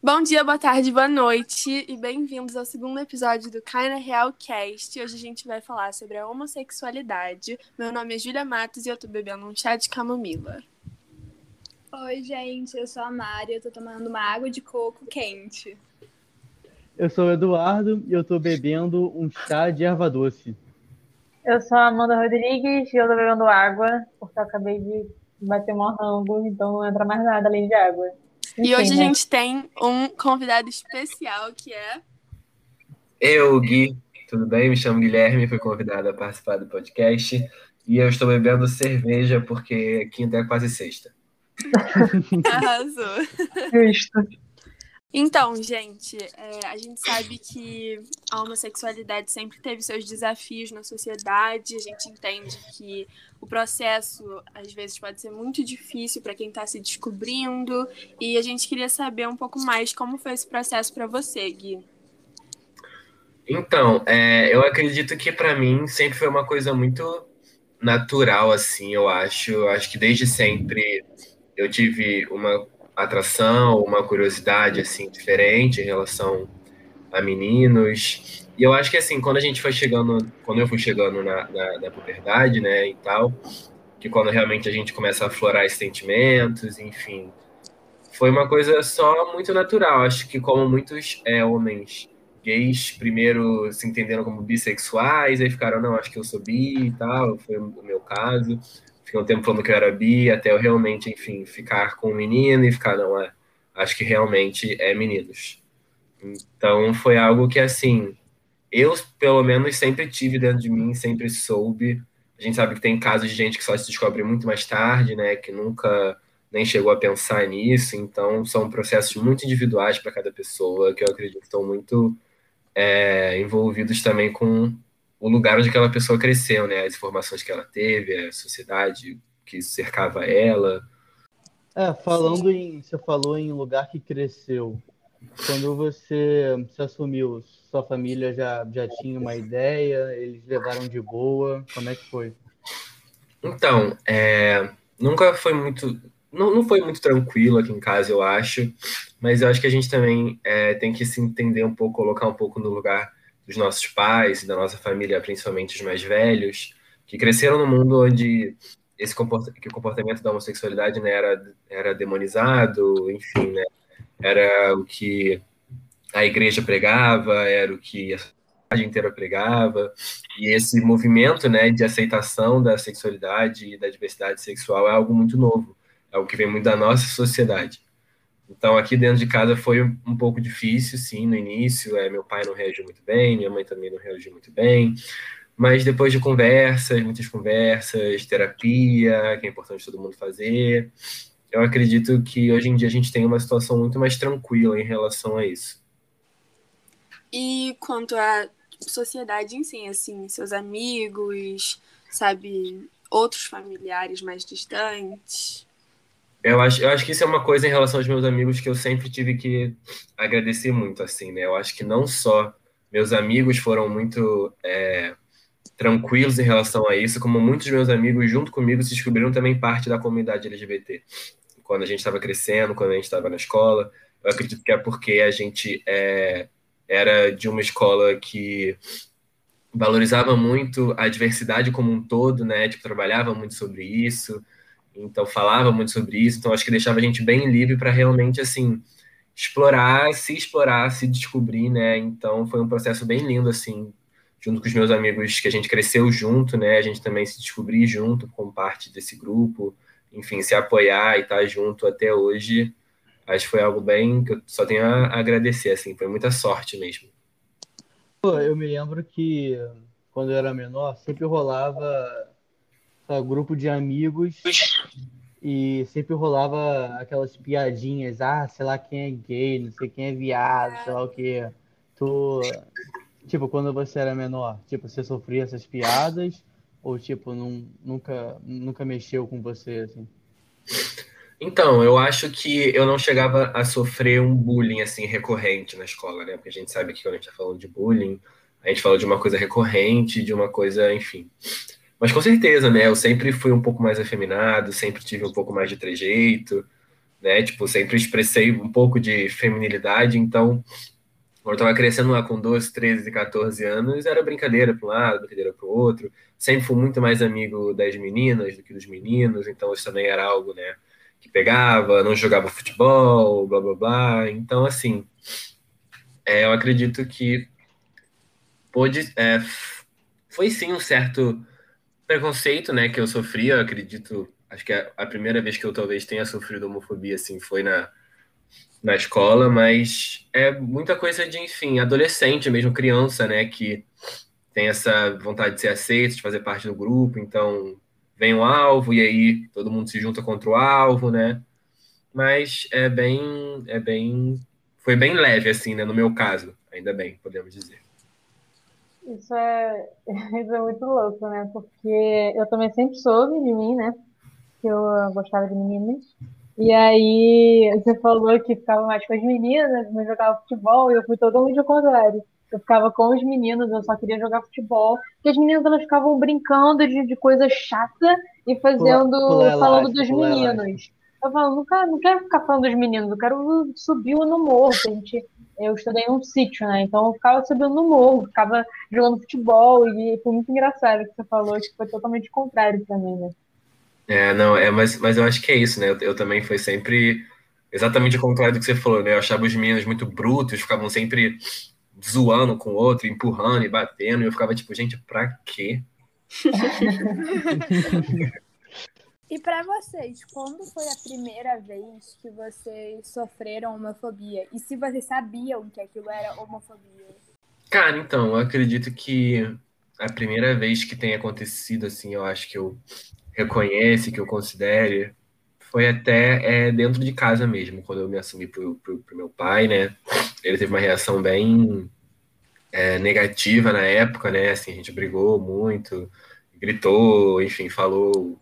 Bom dia, boa tarde, boa noite e bem-vindos ao segundo episódio do Kinda Real Cast. Hoje a gente vai falar sobre a homossexualidade. Meu nome é Julia Matos e eu tô bebendo um chá de camomila. Oi, gente, eu sou a Mari, eu tô tomando uma água de coco quente. Eu sou o Eduardo e eu tô bebendo um chá de erva doce. Eu sou a Amanda Rodrigues e eu tô bebendo água, porque eu acabei de bater um rango, então não entra mais nada além de água. E hoje a gente tem um convidado especial que é. Eu, Gui, tudo bem? Me chamo Guilherme, fui convidado a participar do podcast e eu estou bebendo cerveja porque quinta é quase sexta. Arrasou. Justo. Então, gente, é, a gente sabe que a homossexualidade sempre teve seus desafios na sociedade. A gente entende que o processo, às vezes, pode ser muito difícil para quem está se descobrindo. E a gente queria saber um pouco mais como foi esse processo para você, Gui. Então, é, eu acredito que para mim sempre foi uma coisa muito natural, assim, eu acho. Eu acho que desde sempre eu tive uma atração, uma curiosidade assim diferente em relação a meninos. E eu acho que assim, quando a gente foi chegando, quando eu fui chegando na, na, na puberdade, né, e tal, que quando realmente a gente começa a aflorar esses sentimentos, enfim, foi uma coisa só muito natural. Acho que como muitos é, homens gays primeiro se entenderam como bissexuais, aí ficaram, não, acho que eu sou bi e tal, foi o meu caso fiquei um tempo falando que eu era bi, até eu realmente, enfim, ficar com um menino e ficar, não, é, acho que realmente é meninos. Então foi algo que, assim, eu, pelo menos, sempre tive dentro de mim, sempre soube. A gente sabe que tem casos de gente que só se descobre muito mais tarde, né, que nunca nem chegou a pensar nisso, então são processos muito individuais para cada pessoa, que eu acredito que estão muito é, envolvidos também com o lugar onde aquela pessoa cresceu, né? As informações que ela teve, a sociedade que cercava ela. É, falando em. Você falou em lugar que cresceu. Quando você se assumiu, sua família já, já tinha uma ideia? Eles levaram de boa? Como é que foi? Então, é, nunca foi muito. Não, não foi muito tranquilo aqui em casa, eu acho. Mas eu acho que a gente também é, tem que se entender um pouco, colocar um pouco no lugar dos nossos pais, da nossa família, principalmente os mais velhos, que cresceram num mundo onde esse comportamento, que o comportamento da homossexualidade né, era, era demonizado, enfim, né, era o que a igreja pregava, era o que a sociedade inteira pregava, e esse movimento né, de aceitação da sexualidade e da diversidade sexual é algo muito novo, é algo que vem muito da nossa sociedade. Então, aqui dentro de casa foi um pouco difícil, sim, no início. É, meu pai não reagiu muito bem, minha mãe também não reagiu muito bem. Mas depois de conversas, muitas conversas, terapia, que é importante todo mundo fazer, eu acredito que hoje em dia a gente tem uma situação muito mais tranquila em relação a isso. E quanto à sociedade em si, assim, seus amigos, sabe, outros familiares mais distantes? Eu acho, eu acho que isso é uma coisa em relação aos meus amigos que eu sempre tive que agradecer muito, assim, né? Eu acho que não só meus amigos foram muito é, tranquilos em relação a isso, como muitos meus amigos, junto comigo, se descobriram também parte da comunidade LGBT. Quando a gente estava crescendo, quando a gente estava na escola, eu acredito que é porque a gente é, era de uma escola que valorizava muito a diversidade como um todo, né? Tipo, trabalhava muito sobre isso, então falava muito sobre isso, então acho que deixava a gente bem livre para realmente assim explorar, se explorar, se descobrir, né? Então foi um processo bem lindo assim, junto com os meus amigos que a gente cresceu junto, né? A gente também se descobrir junto como parte desse grupo, enfim, se apoiar e estar tá junto até hoje. Acho que foi algo bem que eu só tenho a agradecer, assim, foi muita sorte mesmo. Pô, eu me lembro que quando eu era menor, sempre rolava grupo de amigos e sempre rolava aquelas piadinhas, ah, sei lá quem é gay, não sei quem é viado, sei lá o que. Tu, tipo, quando você era menor, tipo, você sofria essas piadas ou tipo, não, nunca, nunca mexeu com você assim? Então, eu acho que eu não chegava a sofrer um bullying assim recorrente na escola, né? Porque a gente sabe que quando a gente tá falando de bullying, a gente fala de uma coisa recorrente, de uma coisa, enfim. Mas com certeza, né? Eu sempre fui um pouco mais afeminado, sempre tive um pouco mais de trejeito. né? Tipo, sempre expressei um pouco de feminilidade, então, quando eu tava crescendo lá com 12, 13, 14 anos, era brincadeira para um lado, brincadeira para o outro. Sempre fui muito mais amigo das meninas do que dos meninos, então isso também era algo, né? Que pegava, não jogava futebol, blá blá blá. Então, assim, é, eu acredito que pôde, é, foi sim um certo preconceito, né, que eu sofria, eu acredito, acho que a, a primeira vez que eu talvez tenha sofrido homofobia, assim, foi na, na escola, mas é muita coisa de, enfim, adolescente mesmo, criança, né, que tem essa vontade de ser aceito, de fazer parte do grupo, então vem o alvo e aí todo mundo se junta contra o alvo, né, mas é bem, é bem, foi bem leve, assim, né, no meu caso, ainda bem, podemos dizer. Isso é, isso é muito louco, né? Porque eu também sempre soube de mim, né? Que eu gostava de meninas. E aí você falou que ficava mais com as meninas, mas jogava futebol, e eu fui totalmente ao contrário. Eu ficava com os meninos, eu só queria jogar futebol. Porque as meninas elas ficavam brincando de, de coisa chata e fazendo. Pula, pula falando dos meninos. Eu falo, não quero, não quero ficar falando dos meninos, eu quero subir no morro, a gente eu estudei num sítio, né? Então eu ficava subindo no morro, ficava jogando futebol e foi muito engraçado o que você falou, que foi totalmente contrário para mim, né? É, não, é, mas, mas eu acho que é isso, né? Eu, eu, também fui sempre exatamente o contrário do que você falou, né? Eu achava os meninos muito brutos, ficavam sempre zoando com o outro, empurrando e batendo, e eu ficava tipo, gente, pra quê? E para vocês, quando foi a primeira vez que vocês sofreram homofobia? E se vocês sabiam que aquilo era homofobia? Cara, então, eu acredito que a primeira vez que tem acontecido, assim, eu acho que eu reconheço, que eu considere, foi até é, dentro de casa mesmo, quando eu me assumi pro, pro, pro meu pai, né? Ele teve uma reação bem é, negativa na época, né? Assim, a gente brigou muito, gritou, enfim, falou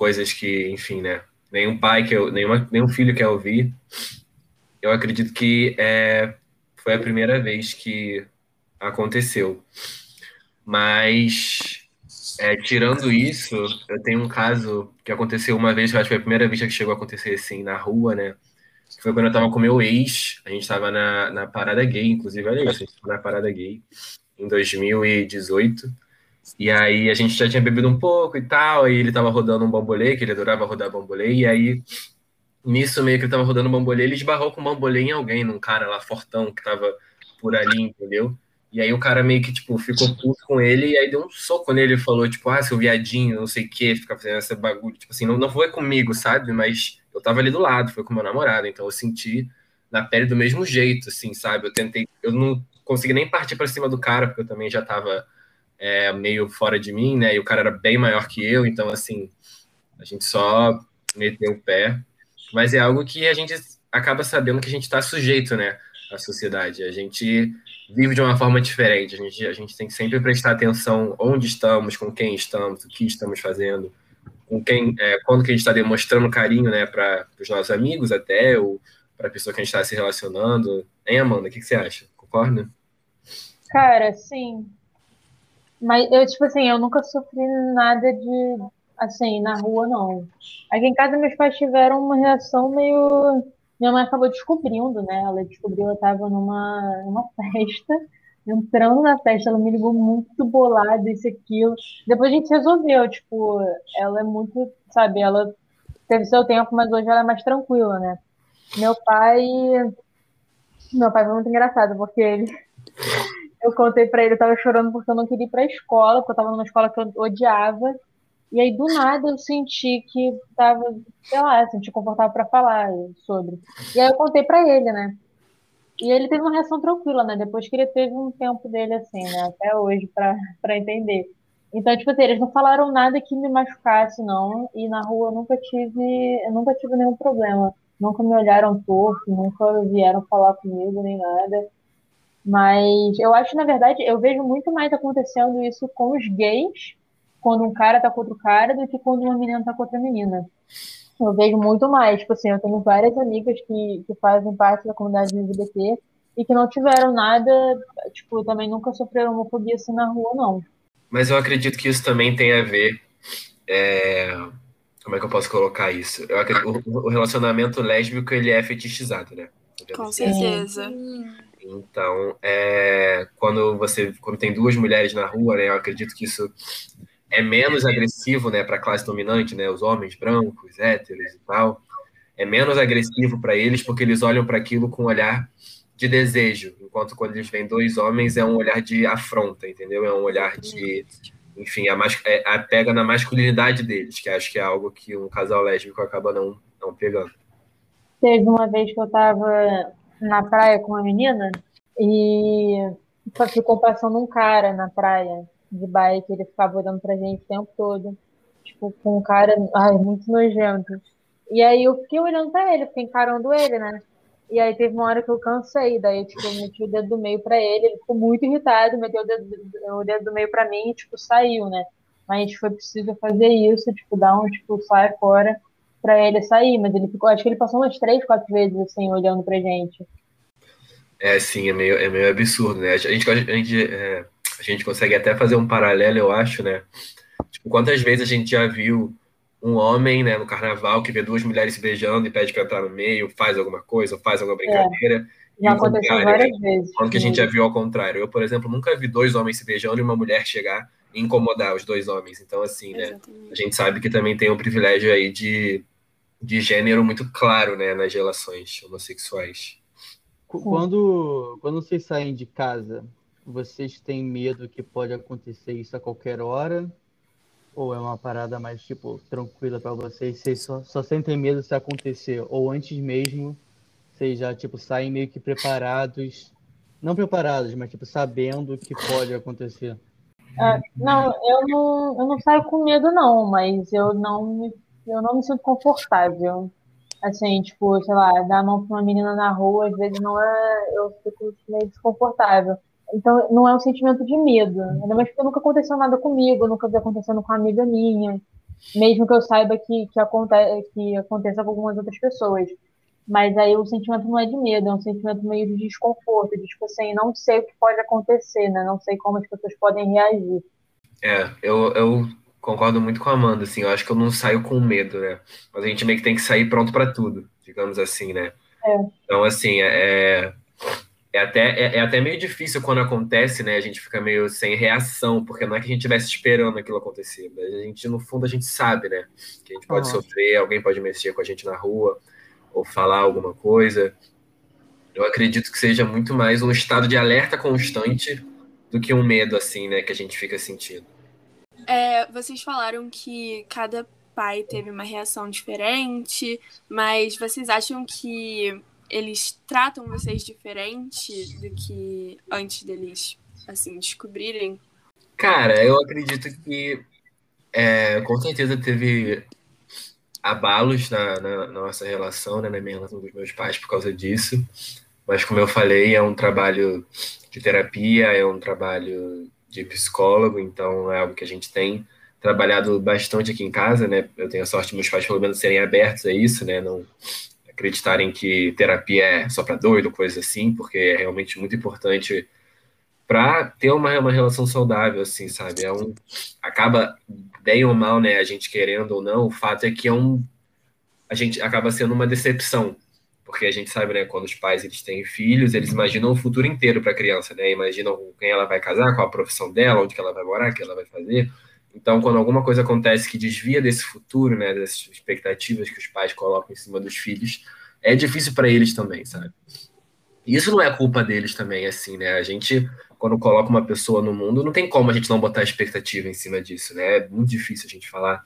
coisas que, enfim, né? Nenhum pai, que eu, nenhuma, nenhum filho quer ouvir. Eu acredito que é, foi a primeira vez que aconteceu. Mas, é, tirando isso, eu tenho um caso que aconteceu uma vez, eu acho que foi a primeira vez que chegou a acontecer assim na rua, né? Foi quando eu tava com meu ex, a gente tava na, na parada gay, inclusive, olha isso, a gente tava na parada gay em 2018. E aí a gente já tinha bebido um pouco e tal, aí ele tava rodando um bambolê, que ele adorava rodar bambolê, e aí nisso meio que ele tava rodando um bambolê, ele esbarrou com o bambolê em alguém, num cara lá fortão que tava por ali, entendeu? E aí o cara meio que, tipo, ficou puto com ele e aí deu um soco nele e falou, tipo, ah, seu viadinho, não sei o que, fica fazendo esse bagulho. Tipo assim, não, não foi comigo, sabe? Mas eu tava ali do lado, foi com meu namorado, então eu senti na pele do mesmo jeito, assim, sabe? Eu tentei, eu não consegui nem partir para cima do cara, porque eu também já tava é, meio fora de mim, né? E o cara era bem maior que eu, então, assim, a gente só meteu o pé. Mas é algo que a gente acaba sabendo que a gente está sujeito, né? À sociedade. A gente vive de uma forma diferente. A gente, a gente tem que sempre prestar atenção onde estamos, com quem estamos, o que estamos fazendo, com quem, é, quando que a gente está demonstrando carinho, né, para os nossos amigos até, ou para a pessoa que a gente está se relacionando. Hein, Amanda? O que, que você acha? Concorda? Cara, sim. Mas eu, tipo assim, eu nunca sofri nada de, assim, na rua, não. Aqui em casa, meus pais tiveram uma reação meio. Minha mãe acabou descobrindo, né? Ela descobriu, eu tava numa, numa festa, entrando na festa, ela me ligou muito bolada, isso aquilo. Depois a gente resolveu, tipo, ela é muito, sabe, ela teve seu tempo, mas hoje ela é mais tranquila, né? Meu pai. Meu pai foi muito engraçado, porque ele eu contei pra ele, eu tava chorando porque eu não queria ir pra escola, porque eu tava numa escola que eu odiava. E aí, do nada, eu senti que tava, sei lá, senti confortável para falar sobre. E aí eu contei para ele, né? E ele teve uma reação tranquila, né? Depois que ele teve um tempo dele assim, né? Até hoje, para entender. Então, tipo assim, eles não falaram nada que me machucasse, não. E na rua eu nunca tive, eu nunca tive nenhum problema. Nunca me olharam torto, nunca vieram falar comigo, nem nada. Mas eu acho, na verdade, eu vejo muito mais acontecendo isso com os gays, quando um cara tá com outro cara, do que quando uma menina tá com outra menina. Eu vejo muito mais. Tipo assim, eu tenho várias amigas que, que fazem parte da comunidade LGBT e que não tiveram nada, tipo, também nunca sofreram homofobia assim na rua, não. Mas eu acredito que isso também tem a ver é, como é que eu posso colocar isso? Eu acredito, o, o relacionamento lésbico ele é fetichizado, né? Com certeza. Então, é, quando você quando tem duas mulheres na rua, né, eu acredito que isso é menos agressivo, né, para a classe dominante, né, os homens brancos, héteros e tal. É menos agressivo para eles porque eles olham para aquilo com um olhar de desejo, enquanto quando eles veem dois homens é um olhar de afronta, entendeu? É um olhar de, enfim, a, mais, é, a pega na masculinidade deles, que acho que é algo que um casal lésbico acaba não, não pegando. Teve uma vez que eu tava na praia com uma menina e ficou passando um cara na praia de bike, ele ficava olhando pra gente o tempo todo, tipo, com um cara, ai, muito nojento. E aí eu fiquei olhando pra ele, fiquei encarando ele, né? E aí teve uma hora que eu cansei, daí tipo, eu meti o dedo do meio para ele, ele ficou muito irritado, meteu o dedo, o dedo do meio para mim e tipo, saiu, né? Mas foi preciso fazer isso, tipo, dar um tipo, sai fora para ele sair, mas ele ficou, acho que ele passou umas três, quatro vezes assim, olhando pra gente. É, sim, é meio, é meio absurdo, né? A gente, a gente, é, a gente consegue até fazer um paralelo, eu acho, né? Tipo, quantas vezes a gente já viu um homem, né, no carnaval, que vê duas mulheres se beijando e pede para entrar no meio, faz alguma coisa, faz alguma brincadeira. É, já aconteceu várias vezes. Quando que a gente já viu ao contrário. Eu, por exemplo, nunca vi dois homens se beijando e uma mulher chegar e incomodar os dois homens. Então, assim, né, Exatamente. a gente sabe que também tem um privilégio aí de, de gênero muito claro, né, nas relações homossexuais. Quando, quando vocês saem de casa, vocês têm medo que pode acontecer isso a qualquer hora? Ou é uma parada mais, tipo, tranquila para vocês? Vocês só, só sentem medo se acontecer? Ou antes mesmo, vocês já, tipo, saem meio que preparados? Não preparados, mas, tipo, sabendo que pode acontecer? É, não, eu não, eu não saio com medo, não. Mas eu não me, eu não me sinto confortável. Assim, tipo, sei lá, dar a mão pra uma menina na rua, às vezes não é... Eu fico meio desconfortável. Então, não é um sentimento de medo. Ainda mais porque nunca aconteceu nada comigo, nunca vi acontecendo com uma amiga minha. Mesmo que eu saiba que, que, aconte, que aconteça com algumas outras pessoas. Mas aí o sentimento não é de medo, é um sentimento meio de desconforto, de tipo assim, não sei o que pode acontecer, né? Não sei como as pessoas podem reagir. É, eu, eu concordo muito com a Amanda, assim, eu acho que eu não saio com medo, né? Mas a gente meio que tem que sair pronto para tudo, digamos assim, né? É. Então, assim, é, é até, é, é, até meio difícil quando acontece, né? A gente fica meio sem reação, porque não é que a gente estivesse esperando aquilo acontecer. A gente, no fundo, a gente sabe, né? Que a gente pode uhum. sofrer, alguém pode mexer com a gente na rua, ou falar alguma coisa. Eu acredito que seja muito mais um estado de alerta constante do que um medo, assim, né? Que a gente fica sentindo. É, vocês falaram que cada pai teve uma reação diferente, mas vocês acham que eles tratam vocês diferente do que antes deles, assim, descobrirem? Cara, eu acredito que é, com certeza teve abalos na, na, na, nossa relação, né, na minha relação com os meus pais por causa disso. Mas, como eu falei, é um trabalho de terapia, é um trabalho de psicólogo, então é algo que a gente tem trabalhado bastante aqui em casa, né? Eu tenho a sorte de meus pais, pelo menos, serem abertos a isso, né? Não, acreditarem que terapia é só para doido, coisa assim, porque é realmente muito importante para ter uma, uma relação saudável, assim, sabe? É um, acaba, bem ou mal, né, a gente querendo ou não, o fato é que é um, a gente acaba sendo uma decepção, porque a gente sabe, né, quando os pais eles têm filhos, eles imaginam o futuro inteiro para a criança, né? Imaginam com quem ela vai casar, qual a profissão dela, onde que ela vai morar, o que ela vai fazer. Então, quando alguma coisa acontece que desvia desse futuro, né, dessas expectativas que os pais colocam em cima dos filhos, é difícil para eles também, sabe? E isso não é culpa deles também, assim, né? A gente, quando coloca uma pessoa no mundo, não tem como a gente não botar expectativa em cima disso, né? É muito difícil a gente falar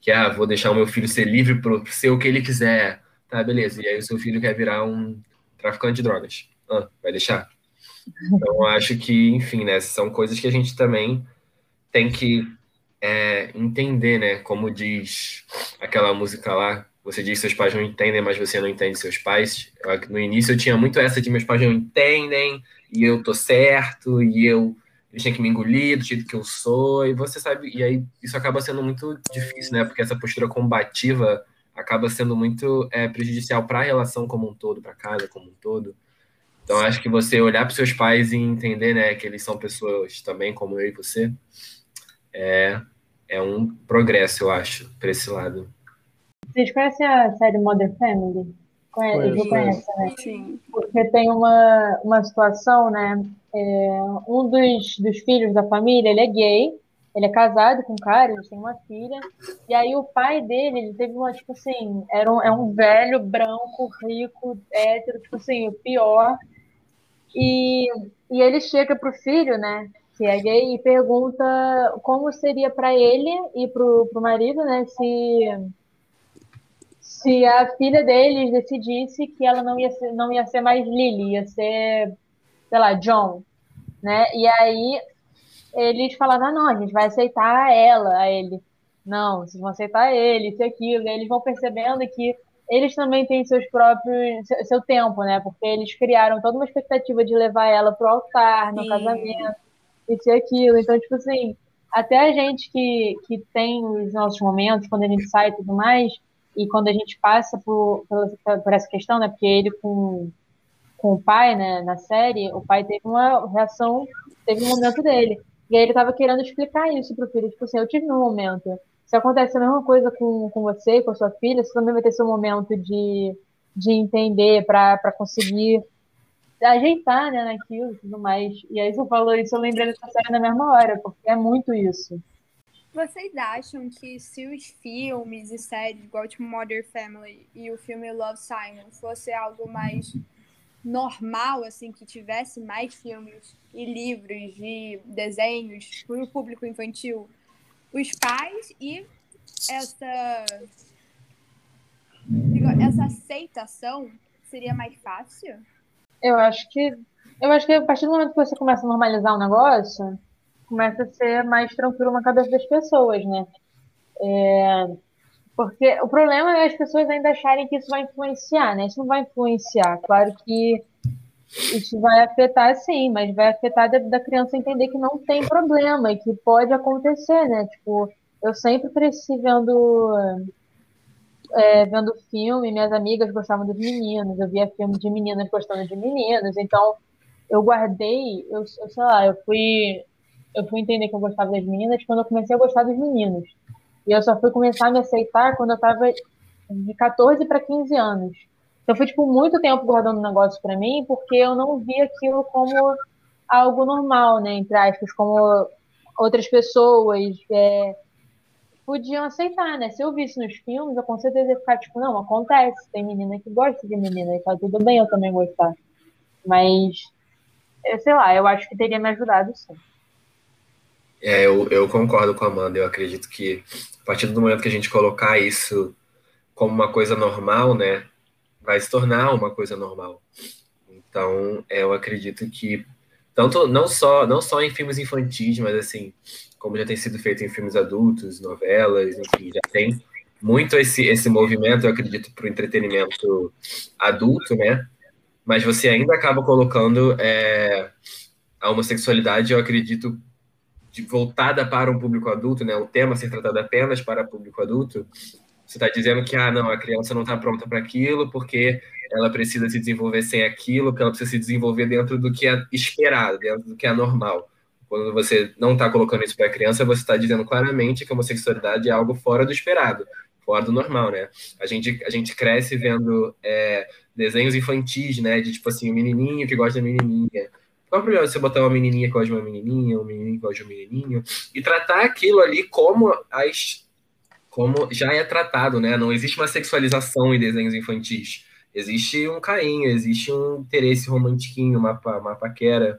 que, ah, vou deixar o meu filho ser livre para ser o que ele quiser. Tá, beleza. E aí o seu filho quer virar um traficante de drogas. Ah, vai deixar? Então, acho que, enfim, né? São coisas que a gente também tem que é, entender, né? Como diz aquela música lá, você diz que seus pais não entendem, mas você não entende seus pais. Eu, no início eu tinha muito essa de meus pais não entendem, e eu tô certo, e eu eles têm que me engolir do jeito que eu sou, e você sabe, e aí isso acaba sendo muito difícil, né? Porque essa postura combativa acaba sendo muito é, prejudicial para a relação como um todo, para casa como um todo. Então acho que você olhar para seus pais e entender, né, que eles são pessoas também como eu e você, é, é um progresso, eu acho, para esse lado. Vocês conhecem a série Modern Family? Conhece, Conheço, conhece, né? Sim. Porque tem uma, uma situação, né? É, um dos, dos filhos da família, ele é gay, ele é casado com um cara, eles têm uma filha, e aí o pai dele, ele teve uma, tipo assim, era um, é um velho, branco, rico, hétero, tipo assim, o pior. E, e ele chega pro filho, né, que é gay, e pergunta como seria para ele e pro, pro marido, né, se se a filha deles decidisse que ela não ia ser, não ia ser mais Lily, ia ser, sei lá, John, né? E aí eles falaram, ah, não, a gente vai aceitar ela, a ele. Não, vocês vão aceitar ele, isso e aquilo. E eles vão percebendo que eles também têm seus próprios, seu, seu tempo, né? Porque eles criaram toda uma expectativa de levar ela pro altar, no Sim. casamento, isso e aquilo. Então, tipo assim, até a gente que, que tem os nossos momentos, quando a gente sai e tudo mais, e quando a gente passa por, por, por essa questão, né? Porque ele com, com o pai, né, na série, o pai teve uma reação, teve um momento dele. E aí ele tava querendo explicar isso pro filho, tipo assim, eu tive meu momento. Se acontece a mesma coisa com, com você, com a sua filha, você também vai ter seu momento de, de entender para conseguir ajeitar, né, naquilo e tudo mais. E aí você falou isso, eu lembrei dessa série na mesma hora, porque é muito isso. Vocês acham que se os filmes e séries, igual tipo Modern Family e o filme Love Simon, fosse algo mais normal, assim, que tivesse mais filmes e livros e desenhos para o público infantil, os pais e essa essa aceitação seria mais fácil? Eu acho que eu acho que a partir do momento que você começa a normalizar um negócio, começa a ser mais tranquilo na cabeça das pessoas, né? É, porque o problema é as pessoas ainda acharem que isso vai influenciar, né? Isso não vai influenciar. Claro que isso vai afetar, sim, mas vai afetar da, da criança entender que não tem problema e que pode acontecer, né? Tipo, eu sempre cresci vendo é, vendo filme, minhas amigas gostavam dos meninos, eu via filme de meninas gostando de meninos, então eu guardei, eu, eu sei lá, eu fui eu fui entender que eu gostava das meninas quando eu comecei a gostar dos meninos. E eu só fui começar a me aceitar quando eu tava de 14 para 15 anos. Então foi tipo muito tempo guardando um negócio para mim, porque eu não via aquilo como algo normal, né, entre aspas, como outras pessoas é, podiam aceitar, né? Se eu visse nos filmes, eu com certeza ia ficar tipo, não, acontece, tem menina que gosta de menina, e tá tudo bem eu também gostar. Mas, eu sei lá, eu acho que teria me ajudado sim. É, eu, eu concordo com a Amanda. Eu acredito que a partir do momento que a gente colocar isso como uma coisa normal, né, vai se tornar uma coisa normal. Então, é, eu acredito que tanto não só não só em filmes infantis, mas assim, como já tem sido feito em filmes adultos, novelas, enfim, já tem muito esse esse movimento, eu acredito, para o entretenimento adulto, né? Mas você ainda acaba colocando é, a homossexualidade, eu acredito, de, voltada para um público adulto, né? O tema ser tratado apenas para público adulto. Você está dizendo que ah, não, a criança não está pronta para aquilo porque ela precisa se desenvolver sem aquilo, que ela precisa se desenvolver dentro do que é esperado, dentro do que é normal. Quando você não está colocando isso para a criança, você está dizendo claramente que a homossexualidade é algo fora do esperado, fora do normal, né? A gente, a gente cresce vendo é, desenhos infantis, né? De tipo assim, o menininho que gosta da menininha. Qual é o problema você botar uma menininha que gosta de uma menininha, um menininho que gosta de um menininho, e tratar aquilo ali como as como já é tratado, né? Não existe uma sexualização em desenhos infantis. Existe um carinho, existe um interesse romantiquinho, uma, uma paquera.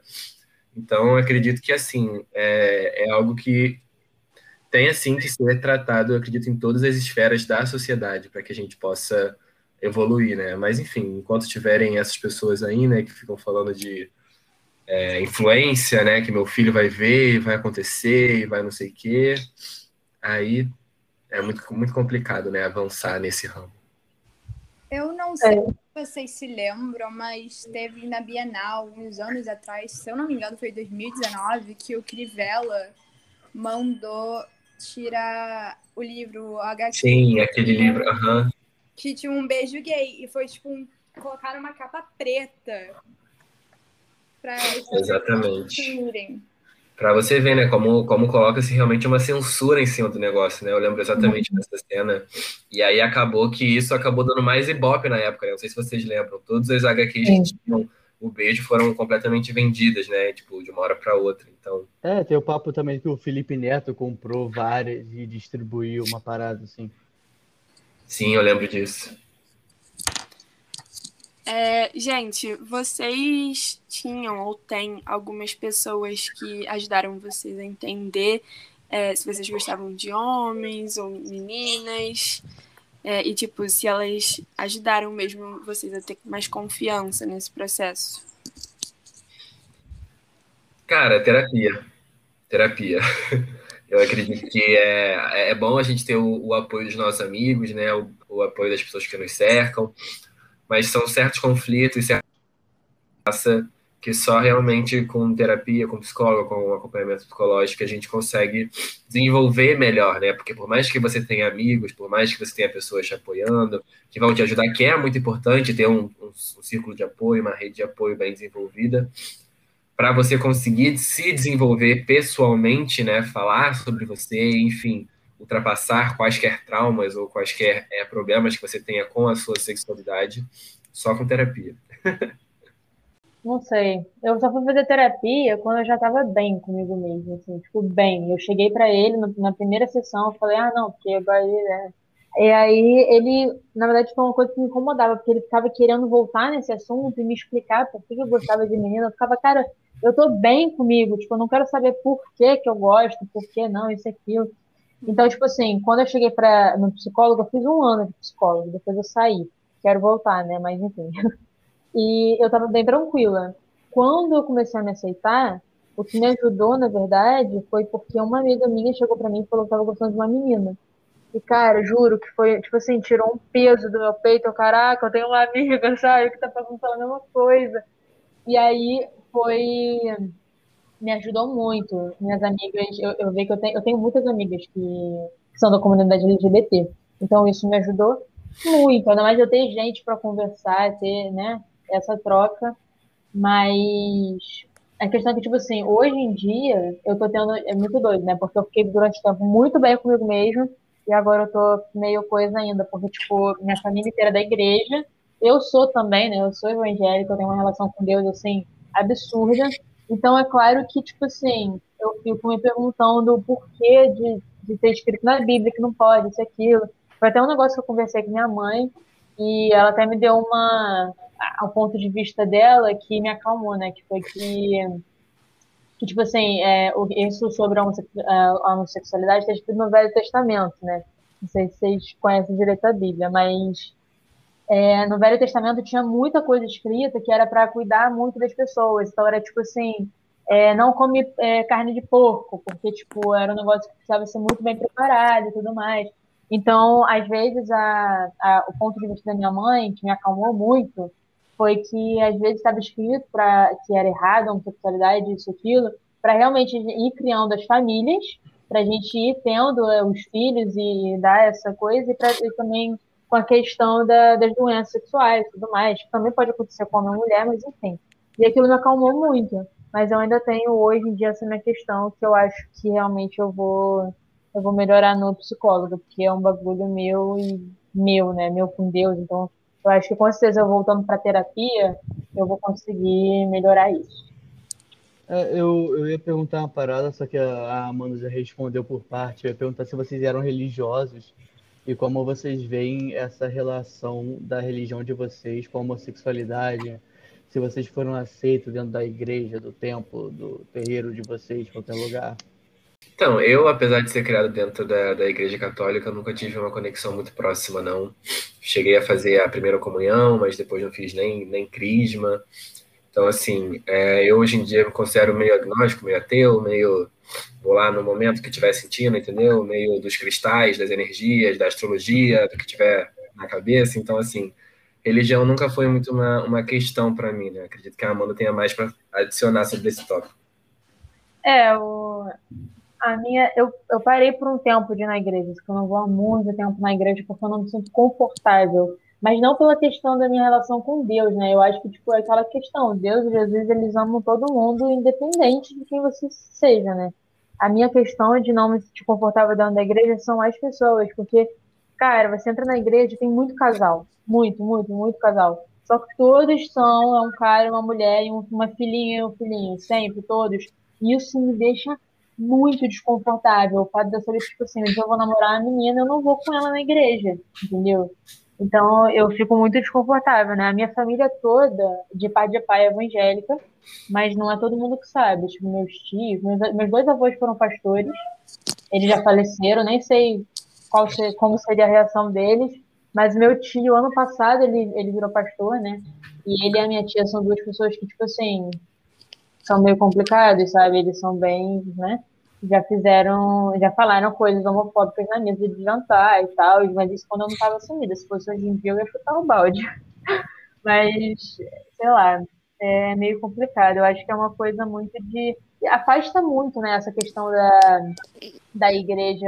Então, acredito que, assim, é, é algo que tem, assim, que ser tratado, acredito, em todas as esferas da sociedade, para que a gente possa evoluir, né? Mas, enfim, enquanto tiverem essas pessoas aí, né, que ficam falando de é, influência, né, que meu filho vai ver, vai acontecer, vai não sei o quê, aí é muito, muito complicado, né, avançar nesse ramo. Eu não sei se vocês se lembram, mas teve na Bienal, uns anos atrás, se eu não me engano, foi 2019, que o Crivella mandou tirar o livro HQ. Sim, aquele livro, aham. Uhum. Que tinha um beijo gay. E foi tipo um, colocaram uma capa preta pra Exatamente. Pra você ver, né, como, como coloca-se realmente uma censura em cima do negócio, né? Eu lembro exatamente dessa cena. E aí acabou que isso acabou dando mais ibope na época, né? Não sei se vocês lembram. Todas as HQs Sim. que tinham o beijo foram completamente vendidas, né? Tipo, de uma hora pra outra. Então, É, tem o papo também que o Felipe Neto comprou várias e distribuiu uma parada assim. sim, eu lembro disso. É, gente, vocês tinham ou têm algumas pessoas que ajudaram vocês a entender é, se vocês gostavam de homens ou meninas? É, e, tipo, se elas ajudaram mesmo vocês a ter mais confiança nesse processo? Cara, terapia. Terapia. Eu acredito que é, é bom a gente ter o, o apoio dos nossos amigos, né? O, o apoio das pessoas que nos cercam, mas são certos conflitos, certas que só realmente com terapia, com psicólogo, com acompanhamento psicológico, a gente consegue desenvolver melhor, né? Porque por mais que você tenha amigos, por mais que você tenha pessoas te apoiando, que vão te ajudar, que é muito importante ter um, um, um círculo de apoio, uma rede de apoio bem desenvolvida, para você conseguir se desenvolver pessoalmente, né? Falar sobre você, enfim, ultrapassar quaisquer traumas ou quaisquer é, problemas que você tenha com a sua sexualidade, só com terapia. Não sei. Eu só fui fazer terapia quando eu já tava bem comigo mesmo, assim, tipo, bem. Eu cheguei pra ele na primeira sessão, eu falei, ah, não, porque agora ele é. E aí ele, na verdade, foi uma coisa que me incomodava, porque ele ficava querendo voltar nesse assunto e me explicar por que eu gostava de menina. Eu ficava, cara, eu tô bem comigo, tipo, eu não quero saber por que que eu gosto, por que não, isso e aquilo. Então, tipo assim, quando eu cheguei pra, no psicólogo, eu fiz um ano de psicólogo, depois eu saí. Quero voltar, né? Mas enfim. E eu tava bem tranquila. Quando eu comecei a me aceitar, o que me ajudou, na verdade, foi porque uma amiga minha chegou pra mim e falou que tava gostando de uma menina. E, cara, juro que foi, tipo assim, tirou um peso do meu peito. Caraca, eu tenho uma amiga, sabe, que tá passando pela mesma coisa. E aí foi. Me ajudou muito. Minhas amigas, eu, eu vejo que eu tenho, eu tenho muitas amigas que, são da comunidade LGBT. Então isso me ajudou muito. Ainda mais eu ter gente para conversar, ter, né, essa troca. Mas a questão é que, tipo assim, hoje em dia eu tô tendo. É muito doido, né? Porque eu fiquei durante tempo muito bem comigo mesmo. E agora eu tô meio coisa ainda, porque, tipo, minha família inteira é da igreja. Eu sou também, né? Eu sou evangélica, eu tenho uma relação com Deus, assim, absurda. Então, é claro que, tipo assim, eu fico me perguntando o porquê de, de ter escrito na Bíblia que não pode, isso, aquilo. Foi até um negócio que eu conversei com minha mãe, e ela até me deu uma. ao ponto de vista dela que me acalmou, né? Que foi que. que tipo assim, é, isso sobre a homossexualidade está escrito no Velho Testamento, né? Não sei se vocês conhecem direito a Bíblia, mas é, no Velho Testamento tinha muita coisa escrita que era para cuidar muito das pessoas. Então era tipo assim, é, não come é, carne de porco, porque tipo era um negócio que precisava ser muito bem preparado e tudo mais. Então, às vezes, a, a, o ponto de vista da minha mãe, que me acalmou muito, foi que às vezes estava escrito para que era errado a homossexualidade, isso, aquilo, para realmente ir criando as famílias, para a gente ir tendo é, os filhos e dar essa coisa, e, pra, e também com a questão da, das doenças sexuais e tudo mais, que também pode acontecer com uma mulher, mas enfim. E aquilo me acalmou muito. Mas eu ainda tenho hoje em dia essa minha questão, que eu acho que realmente eu vou eu vou melhorar no psicólogo, porque é um bagulho meu e meu, né? Meu com Deus. Então, eu acho que com certeza eu voltando para terapia, eu vou conseguir melhorar isso. É, eu, eu ia perguntar uma parada, só que a Amanda já respondeu por parte. Eu ia perguntar se vocês eram religiosos e como vocês veem essa relação da religião de vocês com a homossexualidade. Se vocês foram aceitos dentro da igreja, do templo, do terreiro de vocês, qualquer lugar. Então, eu, apesar de ser criado dentro da, da Igreja Católica, nunca tive uma conexão muito próxima, não. Cheguei a fazer a primeira comunhão, mas depois não fiz nem, nem crisma. Então, assim, é, eu hoje em dia me considero meio agnóstico, meio ateu, meio. Vou lá no momento que estiver sentindo, entendeu? Meio dos cristais, das energias, da astrologia, do que tiver na cabeça. Então, assim, religião nunca foi muito uma, uma questão para mim, né? Acredito que a Amanda tenha mais para adicionar sobre esse tópico. É, o, a minha, eu, eu parei por um tempo de ir na igreja, porque eu não vou há muito tempo na igreja porque eu não me sinto confortável. Mas não pela questão da minha relação com Deus, né? Eu acho que, tipo, é aquela questão. Deus e Jesus, eles amam todo mundo, independente de quem você seja, né? A minha questão de não me sentir confortável dentro da igreja são as pessoas, porque, cara, você entra na igreja tem muito casal. Muito, muito, muito casal. Só que todos são é um cara, uma mulher, uma filhinha e um filhinho, sempre, todos. E isso me deixa muito desconfortável. O fato de eu saber, tipo assim, eu vou namorar uma menina, eu não vou com ela na igreja, entendeu? Então eu fico muito desconfortável, né? A minha família toda, de pai de pai, é evangélica, mas não é todo mundo que sabe. Tipo, meus tios, meus, meus dois avós foram pastores, eles já faleceram, nem sei qual ser, como seria a reação deles, mas meu tio, ano passado, ele, ele virou pastor, né? E ele e a minha tia são duas pessoas que, tipo assim, são meio complicados, sabe? Eles são bem, né? Já fizeram, já falaram coisas homofóbicas na mesa de jantar e tal, mas isso quando eu não estava sumida. Se fosse hoje em dia, eu ia chutar o balde. Mas, sei lá, é meio complicado. Eu acho que é uma coisa muito de. Afasta muito, né, essa questão da, da igreja.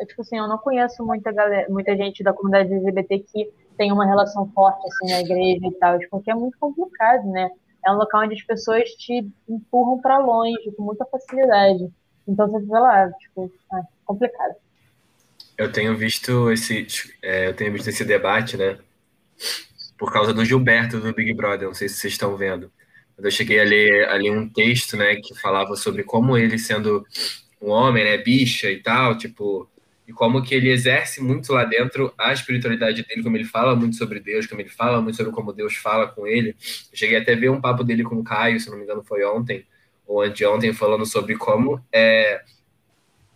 Eu, tipo assim, eu não conheço muita, galera, muita gente da comunidade LGBT que tem uma relação forte assim na igreja e tal, porque é muito complicado, né? É um local onde as pessoas te empurram para longe com muita facilidade. Então você vê lá, tipo, é complicado. Eu tenho visto esse, é, eu tenho visto esse debate, né? Por causa do Gilberto do Big Brother, não sei se vocês estão vendo. Eu cheguei a ler ali um texto, né, que falava sobre como ele sendo um homem, né, bicha e tal, tipo, e como que ele exerce muito lá dentro a espiritualidade dele, como ele fala muito sobre Deus, como ele fala muito sobre como Deus fala com ele. Eu cheguei até a ver um papo dele com o Caio, se não me engano foi ontem, ou anteontem, falando sobre como é,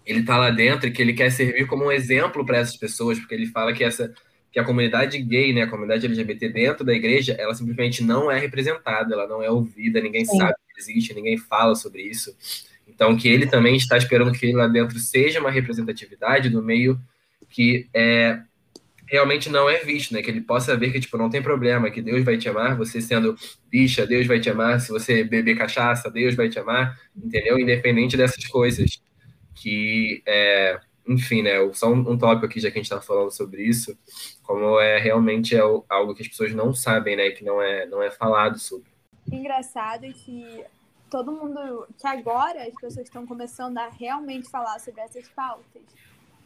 ele está lá dentro e que ele quer servir como um exemplo para essas pessoas, porque ele fala que essa que a comunidade gay, né, a comunidade LGBT dentro da igreja, ela simplesmente não é representada, ela não é ouvida, ninguém Sim. sabe que existe, ninguém fala sobre isso. Então, que ele também está esperando que ele lá dentro seja uma representatividade do meio que é, realmente não é visto, né? Que ele possa ver que, tipo, não tem problema, que Deus vai te amar, você sendo bicha, Deus vai te amar, se você beber cachaça, Deus vai te amar, entendeu? Independente dessas coisas. Que, é, enfim, né? Só um, um tópico aqui, já que a gente tá falando sobre isso, como é realmente é algo que as pessoas não sabem, né? Que não é, não é falado sobre. Engraçado é que todo mundo, que agora as pessoas estão começando a realmente falar sobre essas pautas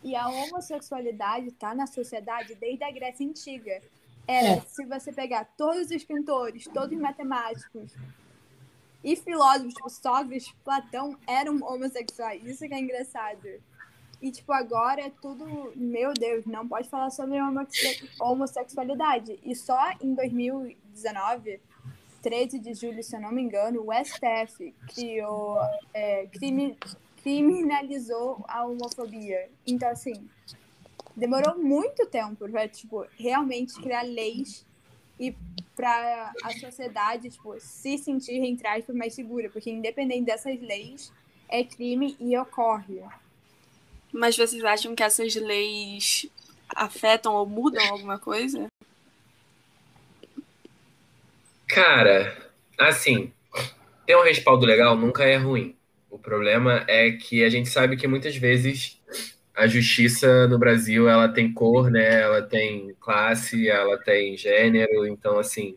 e a homossexualidade está na sociedade desde a Grécia Antiga. Era, é. se você pegar todos os pintores, todos os matemáticos e filósofos, tipo Sócrates, Platão, eram homossexuais. Isso que é engraçado. E, tipo, agora é tudo, meu Deus, não pode falar sobre homossexualidade. E só em 2019, 13 de julho, se eu não me engano, o STF criou é, crime, criminalizou a homofobia. Então, assim, demorou muito tempo para, tipo, realmente criar leis e para a sociedade, tipo, se sentir, entre aspas, mais segura. Porque, independente dessas leis, é crime e ocorre. Mas vocês acham que essas leis afetam ou mudam alguma coisa? Cara, assim, ter um respaldo legal nunca é ruim. O problema é que a gente sabe que muitas vezes a justiça no Brasil ela tem cor, né? Ela tem classe, ela tem gênero. Então, assim,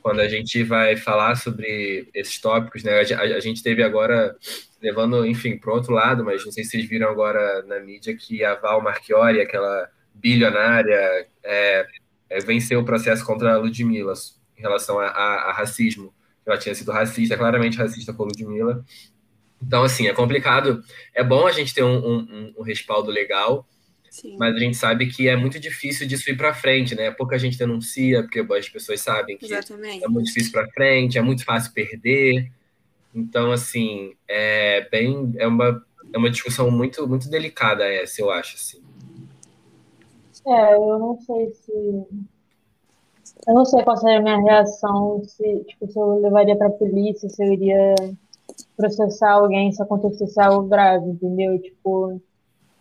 quando a gente vai falar sobre esses tópicos, né? A, a gente teve agora levando, enfim, para outro lado, mas não sei se vocês viram agora na mídia que a Val Marchiori, aquela bilionária, é, é, venceu o processo contra a Ludmilla em relação a, a, a racismo. Ela tinha sido racista, claramente racista com a Ludmilla. Então, assim, é complicado. É bom a gente ter um, um, um respaldo legal, Sim. mas a gente sabe que é muito difícil disso ir para frente, né? Pouca gente denuncia, porque as pessoas sabem que Exatamente. é muito difícil para frente, é muito fácil perder. Então, assim, é bem, é uma, é uma discussão muito, muito delicada essa, eu acho, assim. É, eu não sei se eu não sei qual seria a minha reação, se, tipo, se eu levaria para a polícia, se eu iria processar alguém se acontecesse algo grave, entendeu? Tipo,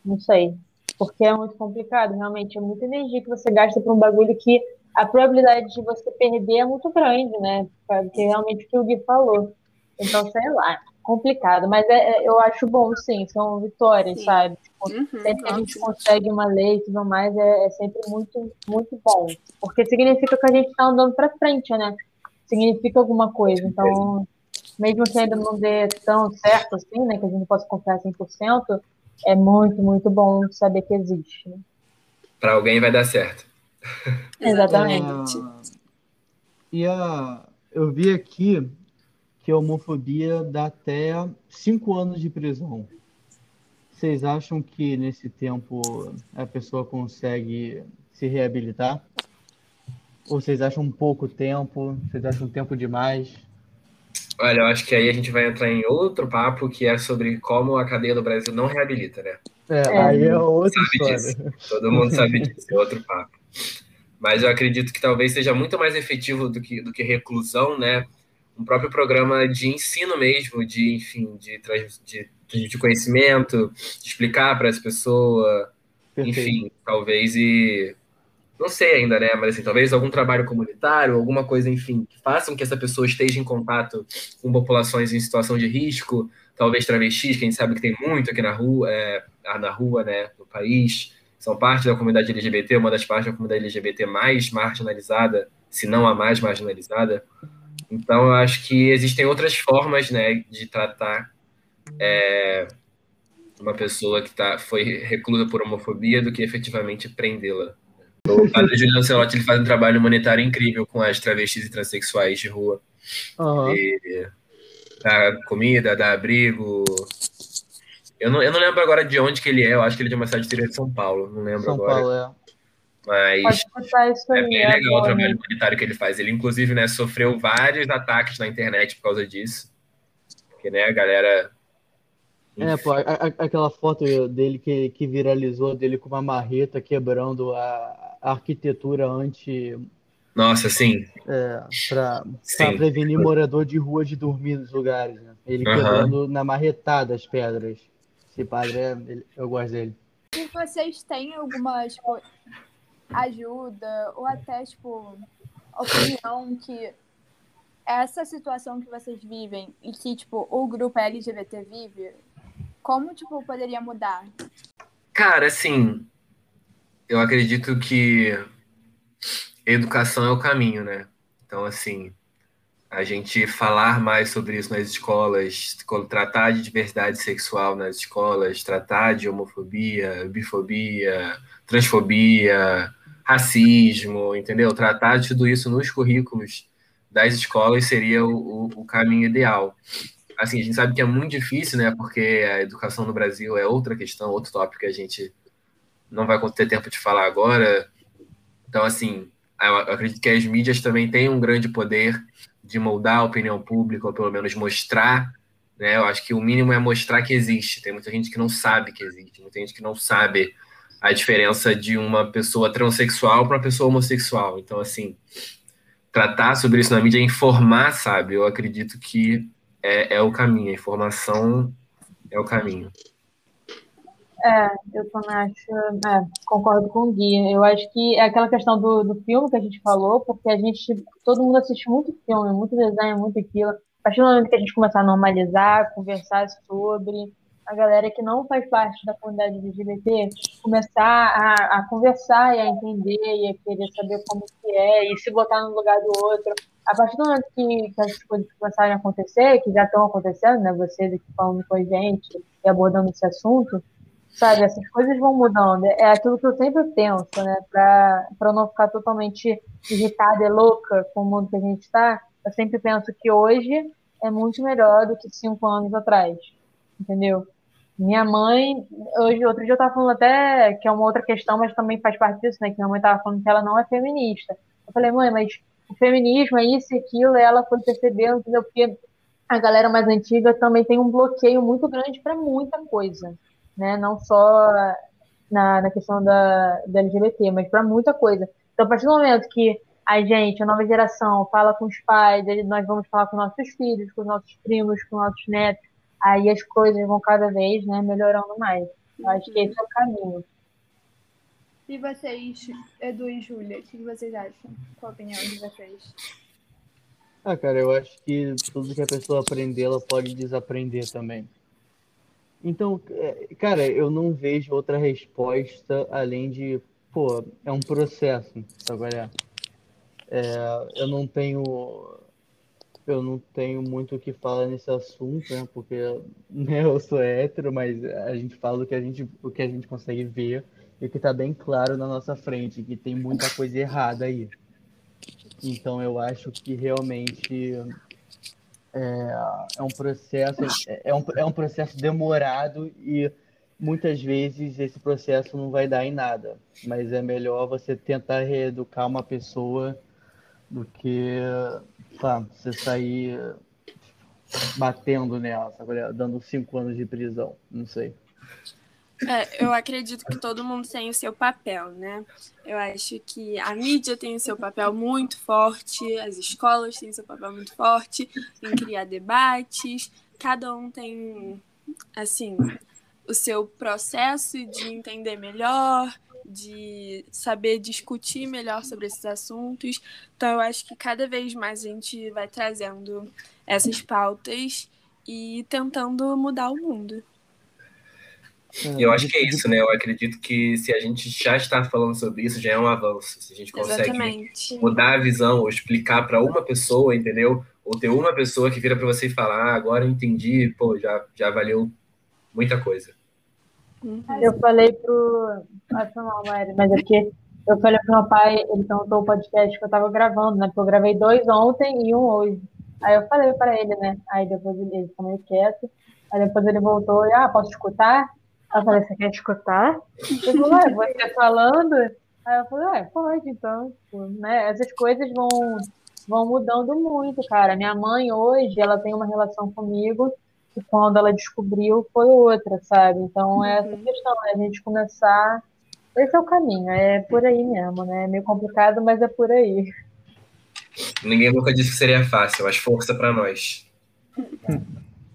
não sei. Porque é muito complicado, realmente. É muita energia que você gasta para um bagulho que a probabilidade de você perder é muito grande, né? Porque realmente o que o Gui falou. Então, sei lá. complicado, mas é, é, eu acho bom, sim, são vitórias, Sim. sabe? Tipo, Uhum, sempre que a gente consegue uma lei e tudo mais, é, é sempre muito, muito bom. Porque significa que a gente está andando para frente, né? Significa alguma coisa. Então, mesmo que ainda não dê tão certo assim, né? Que a gente não possa confiar 100%, é muito, muito bom saber que existe. né? Para alguém vai dar certo. Exatamente. Ah, e a, eu vi aqui que a homofobia dá até cinco anos de prisão. Vocês acham que nesse tempo a pessoa consegue se reabilitar? Ou vocês acham pouco tempo? Vocês acham tempo demais? Olha, eu acho que aí a gente vai entrar em outro papo que é sobre como a cadeia do Brasil não reabilita, né? É, É. aí é outra Sabe história. Todo mundo sabe disso, é outro papo. Mas eu acredito que talvez seja muito mais efetivo do que, do que reclusão, né? Um próprio programa de ensino mesmo, de, enfim, de, de transmitir conhecimento, de explicar para as pessoas, enfim, talvez e não sei ainda, né? Mas assim, talvez algum trabalho comunitário, alguma coisa, enfim, que façam que essa pessoa esteja em contato com populações em situação de risco, talvez travestis, que a gente sabe que tem muito aqui na rua, é, na rua, né, no país, são parte da comunidade LGBT, uma das partes da comunidade LGBT mais marginalizada, se não a mais marginalizada. Então, eu acho que existem outras formas, né, de tratar é, uma pessoa que tá, foi reclusa por homofobia do que efetivamente prendê-la. O padre Juliano Celotti ele faz um trabalho humanitário incrível com as travestis e transexuais de rua. Aham. E dá comida, dá abrigo. Eu não, eu não lembro agora de onde que ele é, eu acho que ele é de uma cidade de São Paulo, não lembro São agora. Paulo, é. Mas Pode botar isso é aí. bem legal o agora. trabalho humanitário que ele faz. Ele, inclusive, né, sofreu vários ataques na internet por causa disso. Porque, né, a galera. É, pô, a- a- aquela foto dele que, que viralizou, dele com uma marreta quebrando a, a arquitetura anti Nossa, sim, é, para sim. prevenir morador de rua de dormir nos lugares, né? Ele Aham. quebrando na marretada as pedras. Esse padre, é, ele- eu gosto dele. E vocês têm alguma, tipo, ajuda ou até, tipo, opinião que essa situação que vocês vivem e que, tipo, o grupo LGBT vive, como, tipo, poderia mudar? Cara, assim, eu acredito que educação é o caminho, né? Então, assim, a gente falar mais sobre isso nas escolas, co- tratar de diversidade sexual nas escolas, tratar de homofobia, bifobia, transfobia, racismo, entendeu? Tratar de tudo isso nos currículos das escolas seria o, o, o caminho ideal. Assim, a gente sabe que é muito difícil, né? Porque a educação no Brasil é outra questão, outro tópico que a gente não vai ter tempo de falar agora. Então, assim, eu acredito que as mídias também têm um grande poder de moldar a opinião pública, ou pelo menos mostrar, né? Eu acho que o mínimo é mostrar que existe. Tem muita gente que não sabe que existe, muita gente que não sabe a diferença de uma pessoa transexual para uma pessoa homossexual. Então, assim, tratar sobre isso na mídia é informar, sabe? Eu acredito que é, é o caminho, a informação é o caminho. Eu também acho, é, concordo com o Gui. Eu acho que é aquela questão do, do filme que a gente falou, porque a gente, todo mundo assiste muito filme, muito desenho, muito aquilo. A partir do momento que a gente começar a normalizar, conversar sobre, a galera que não faz parte da comunidade LGBT começar a, a conversar e a entender e a querer saber como que é e se botar no lugar do outro. A partir do momento que, que as coisas começarem a acontecer, que já estão acontecendo, né? Vocês aqui falando com a gente e abordando esse assunto, sabe, essas coisas vão mudando. É aquilo que eu sempre penso, né? Pra não ficar totalmente irritada e louca com o mundo que a gente está, eu sempre penso que hoje é muito melhor do que cinco anos atrás, entendeu? Minha mãe, hoje, outro dia eu tava falando até que é uma outra questão, mas também faz parte disso, né? Que minha mãe tava falando que ela não é feminista. Eu falei, mãe, mas o feminismo é isso e aquilo, e ela foi percebendo, entendeu? Porque a galera mais antiga também tem um bloqueio muito grande para muita coisa, né? Não só na, na questão da, da LGBT, mas para muita coisa. Então, a partir do momento que a gente, a nova geração, fala com os pais, nós vamos falar com nossos filhos, com os nossos primos, com nossos netos, aí as coisas vão cada vez né, melhorando mais. Eu acho que esse é o caminho. E vocês, Edu e Júlia, o que vocês acham? Qual a opinião de vocês? Ah, cara, eu acho que tudo que a pessoa aprender, ela pode desaprender também. Então, é, cara, eu não vejo outra resposta além de, pô, é um processo, qual é? É, eu não tenho, eu não tenho muito o que falar nesse assunto, né? Porque né, eu sou hétero, mas a gente fala o que a gente, o que a gente consegue ver e o que tá bem claro na nossa frente, que tem muita coisa errada aí. Então eu acho que realmente é, é um processo é um, é um processo demorado e muitas vezes esse processo não vai dar em nada. Mas é melhor você tentar reeducar uma pessoa do que tá, você sair batendo nela, sabe? dando cinco anos de prisão. Não sei. É, eu acredito que todo mundo tem o seu papel, né? Eu acho que a mídia tem o seu papel muito forte, as escolas têm o seu papel muito forte em criar debates, cada um tem, assim, o seu processo de entender melhor, de saber discutir melhor sobre esses assuntos. Então, eu acho que cada vez mais a gente vai trazendo essas pautas e tentando mudar o mundo. E eu acho que é isso, né? Eu acredito que se a gente já está falando sobre isso, já é um avanço. Se a gente consegue Exatamente. mudar a visão ou explicar para uma pessoa, entendeu? Ou ter uma pessoa que vira para você e falar, ah, agora eu entendi, pô, já, já valeu muita coisa. Uhum. Eu falei pro. Acho mal, Mary, mas aqui é eu falei pro meu pai, ele perguntou o podcast que eu tava gravando, né? Porque eu gravei dois ontem e um hoje. Aí eu falei para ele, né? Aí depois ele, ele ficou meio quieto. Aí depois ele voltou e, ah, posso escutar? Eu falei, você quer escutar? Ele falou, ué, você falando? Aí eu falei, ué, pode, então. Tipo, né? Essas coisas vão, vão mudando muito, cara. Minha mãe hoje, ela tem uma relação comigo que quando ela descobriu foi outra, sabe? Então é essa uhum. questão, é a gente começar. Esse é o caminho, é por aí mesmo, né? É meio complicado, mas é por aí. Ninguém nunca disse que seria fácil, mas força para nós.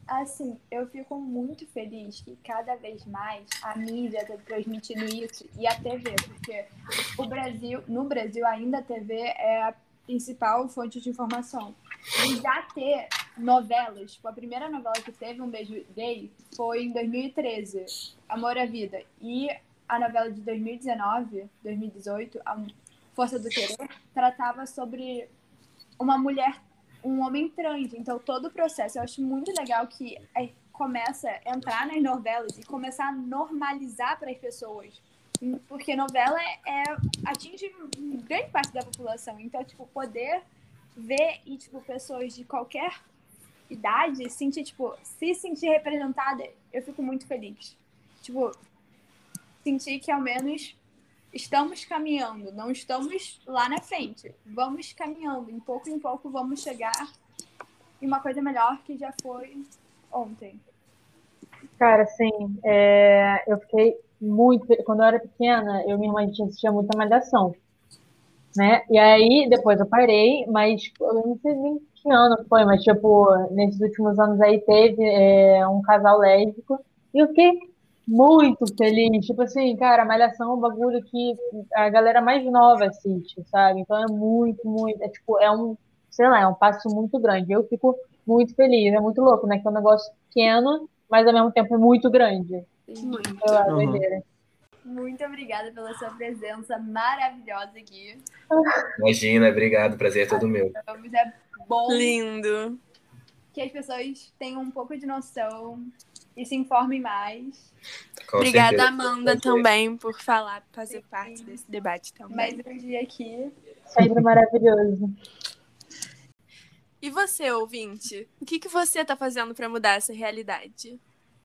Assim, eu fico muito feliz que cada vez mais a mídia está transmitindo isso e a TV, porque o Brasil, no Brasil ainda a TV é a principal fonte de informação. E já ter novelas, tipo, a primeira novela que teve um beijo gay foi em 2013, Amor à Vida. E a novela de 2019, 2018, a Força do Querer, tratava sobre uma mulher um homem trans. Então, todo o processo, eu acho muito legal que é, começa a entrar nas novelas e começar a normalizar para as pessoas. Porque novela é, é, atinge grande parte da população. Então, tipo, poder ver e, tipo, pessoas de qualquer idade sentir, tipo, se sentir representada, eu fico muito feliz. Tipo, sentir que ao menos estamos caminhando, não estamos lá na frente. Vamos caminhando, em pouco em pouco vamos chegar em uma coisa melhor que já foi ontem. Cara, assim, é, eu fiquei muito. Quando eu era pequena, eu e minha irmã assistia muita malhação. Né? E aí, depois eu parei, mas eu não sei nem que ano foi, mas tipo, nesses últimos anos aí teve é, um casal lésbico. E eu fiquei muito feliz. Tipo assim, cara, Malhação é um bagulho que a galera mais nova assiste, sabe? Então é muito, muito. É tipo, é um, sei lá, é um passo muito grande. Eu fico muito feliz. É muito louco, né? Que é um negócio pequeno, mas ao mesmo tempo é muito grande. Muito. Eu, uhum. Muito obrigada pela sua presença maravilhosa aqui. Imagina, obrigado. Prazer é todo meu. É bom. Lindo. Que as pessoas tenham um pouco de noção e se informem mais. Com Obrigada, certeza. Amanda, também, por falar, fazer Sim. parte desse debate também. Mais um dia aqui. Sempre maravilhoso. E você, ouvinte? O que, que você está fazendo para mudar essa realidade?